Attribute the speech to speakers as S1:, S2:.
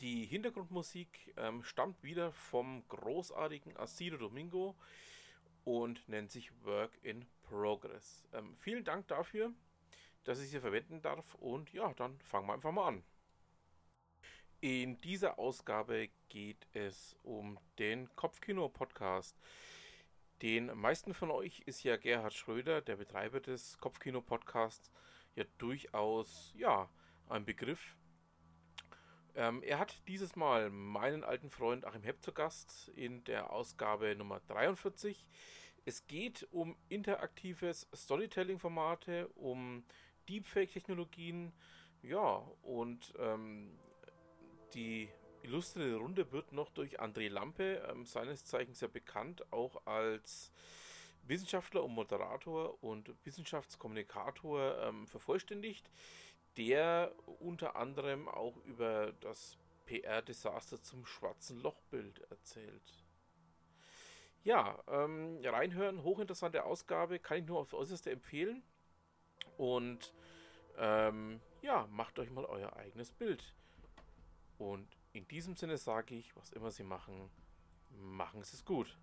S1: Die Hintergrundmusik ähm, stammt wieder vom großartigen Asido Domingo und nennt sich Work in Progress. Ähm, vielen Dank dafür, dass ich sie verwenden darf und ja, dann fangen wir einfach mal an. In dieser Ausgabe geht es um den Kopfkino-Podcast. Den meisten von euch ist ja Gerhard Schröder, der Betreiber des Kopfkino-Podcasts, ja durchaus ja, ein Begriff. Ähm, er hat dieses Mal meinen alten Freund Achim Hepp zu Gast in der Ausgabe Nummer 43. Es geht um interaktives Storytelling-Formate, um Deepfake-Technologien, ja, und ähm, die illustre Runde wird noch durch André Lampe, ähm, seines Zeichens ja bekannt, auch als Wissenschaftler und Moderator und Wissenschaftskommunikator ähm, vervollständigt der unter anderem auch über das PR-Desaster zum schwarzen Lochbild erzählt. Ja, ähm, reinhören, hochinteressante Ausgabe, kann ich nur aufs Äußerste empfehlen. Und ähm, ja, macht euch mal euer eigenes Bild. Und in diesem Sinne sage ich, was immer Sie machen, machen Sie es gut.